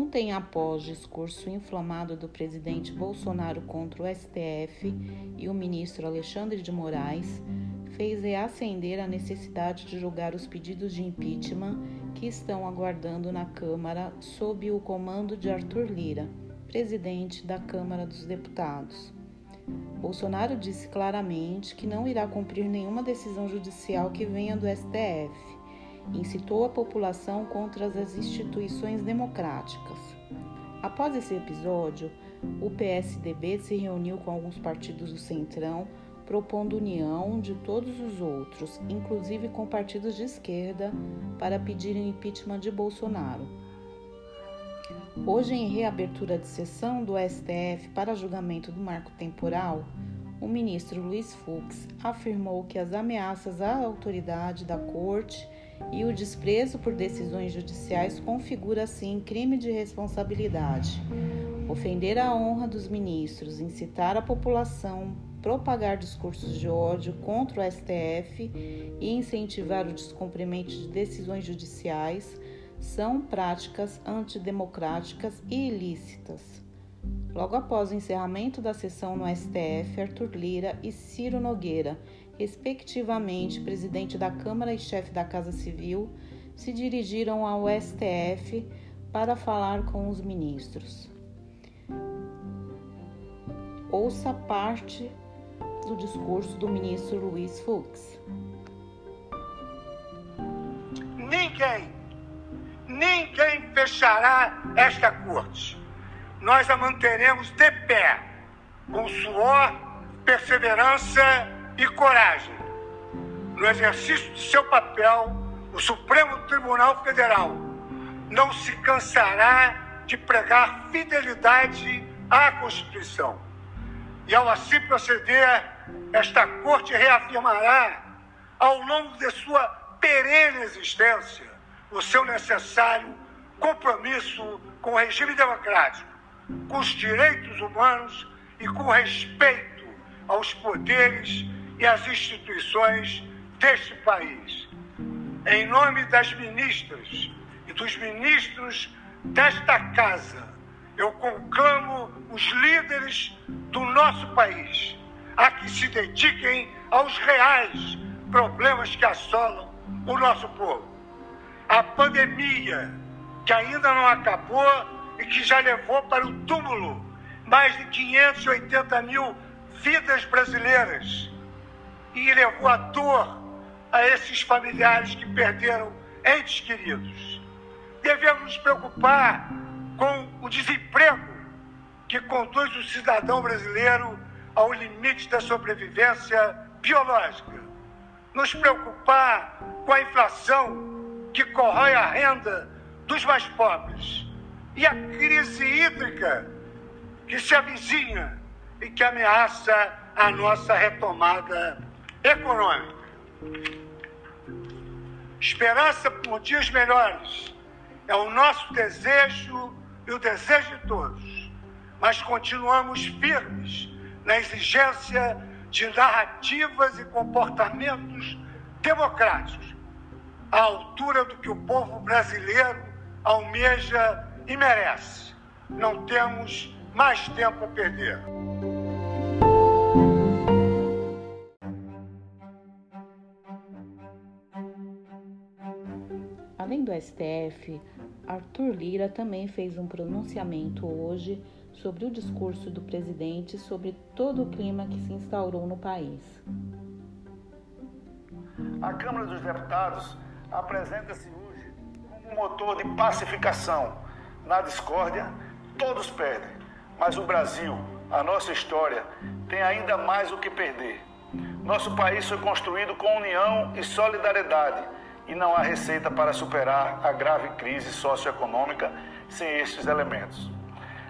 Ontem, após discurso inflamado do presidente Bolsonaro contra o STF e o ministro Alexandre de Moraes, fez reacender a necessidade de julgar os pedidos de impeachment que estão aguardando na Câmara sob o comando de Arthur Lira, presidente da Câmara dos Deputados. Bolsonaro disse claramente que não irá cumprir nenhuma decisão judicial que venha do STF incitou a população contra as instituições democráticas. Após esse episódio, o PSDB se reuniu com alguns partidos do Centrão, propondo união de todos os outros, inclusive com partidos de esquerda, para pedir o impeachment de Bolsonaro. Hoje, em reabertura de sessão do STF para julgamento do marco temporal, o ministro Luiz Fux afirmou que as ameaças à autoridade da Corte e o desprezo por decisões judiciais configura assim crime de responsabilidade. Ofender a honra dos ministros, incitar a população, propagar discursos de ódio contra o STF e incentivar o descumprimento de decisões judiciais são práticas antidemocráticas e ilícitas. Logo após o encerramento da sessão no STF, Arthur Lira e Ciro Nogueira respectivamente presidente da Câmara e chefe da Casa Civil, se dirigiram ao STF para falar com os ministros. Ouça parte do discurso do ministro Luiz Fux. Ninguém, ninguém fechará esta corte. Nós a manteremos de pé, com suor, perseverança e coragem. No exercício de seu papel, o Supremo Tribunal Federal não se cansará de pregar fidelidade à Constituição. E ao assim proceder, esta Corte reafirmará, ao longo de sua perene existência, o seu necessário compromisso com o regime democrático, com os direitos humanos e com respeito aos poderes e as instituições deste país. Em nome das ministras e dos ministros desta casa, eu conclamo os líderes do nosso país a que se dediquem aos reais problemas que assolam o nosso povo. A pandemia, que ainda não acabou e que já levou para o túmulo mais de 580 mil vidas brasileiras e levou a dor a esses familiares que perderam entes queridos. Devemos nos preocupar com o desemprego que conduz o cidadão brasileiro ao limite da sobrevivência biológica. Nos preocupar com a inflação que corrói a renda dos mais pobres e a crise hídrica que se avizinha e que ameaça a nossa retomada econômica. Esperança por dias melhores é o nosso desejo e o desejo de todos, mas continuamos firmes na exigência de narrativas e comportamentos democráticos, à altura do que o povo brasileiro almeja e merece. Não temos mais tempo a perder. STF, Arthur Lira também fez um pronunciamento hoje sobre o discurso do presidente sobre todo o clima que se instaurou no país. A Câmara dos Deputados apresenta-se hoje como um motor de pacificação. Na discórdia, todos perdem, mas o Brasil, a nossa história, tem ainda mais o que perder. Nosso país foi construído com união e solidariedade e não há receita para superar a grave crise socioeconômica sem estes elementos.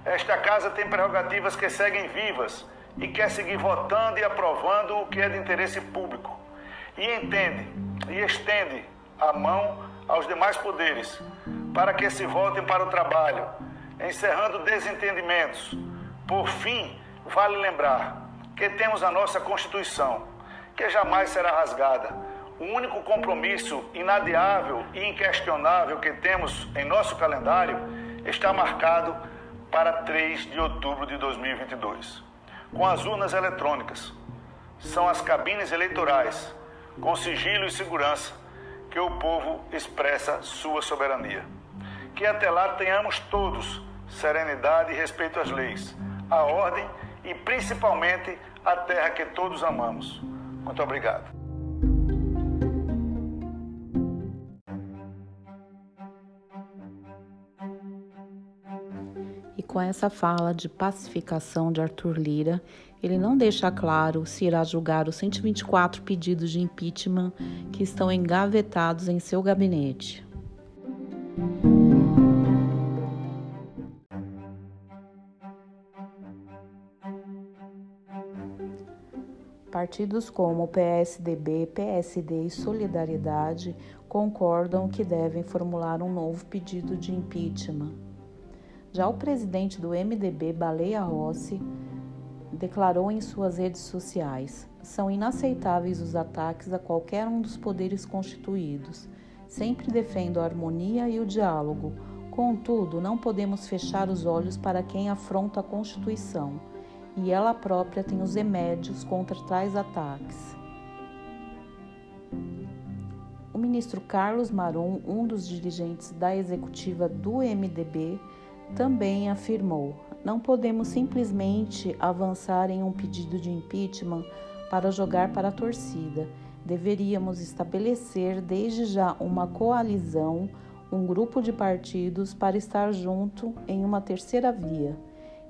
Esta casa tem prerrogativas que seguem vivas e quer seguir votando e aprovando o que é de interesse público. E entende e estende a mão aos demais poderes para que se voltem para o trabalho, encerrando desentendimentos. Por fim, vale lembrar que temos a nossa Constituição, que jamais será rasgada o único compromisso inadiável e inquestionável que temos em nosso calendário está marcado para 3 de outubro de 2022, com as urnas eletrônicas. São as cabines eleitorais, com sigilo e segurança, que o povo expressa sua soberania. Que até lá tenhamos todos serenidade e respeito às leis, à ordem e principalmente à terra que todos amamos. Muito obrigado. Com essa fala de pacificação de Arthur Lira, ele não deixa claro se irá julgar os 124 pedidos de impeachment que estão engavetados em seu gabinete. Partidos como PSDB, PSD e Solidariedade concordam que devem formular um novo pedido de impeachment. Já o presidente do MDB, Baleia Rossi, declarou em suas redes sociais: são inaceitáveis os ataques a qualquer um dos poderes constituídos. Sempre defendo a harmonia e o diálogo. Contudo, não podemos fechar os olhos para quem afronta a Constituição e ela própria tem os remédios contra tais ataques. O ministro Carlos Maron, um dos dirigentes da executiva do MDB, também afirmou: não podemos simplesmente avançar em um pedido de impeachment para jogar para a torcida. Deveríamos estabelecer desde já uma coalizão, um grupo de partidos para estar junto em uma terceira via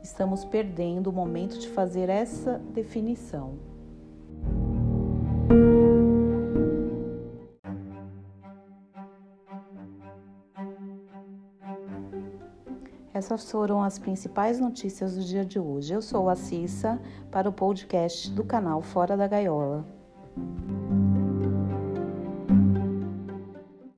estamos perdendo o momento de fazer essa definição. Essas foram as principais notícias do dia de hoje. Eu sou a Cissa para o podcast do canal Fora da Gaiola.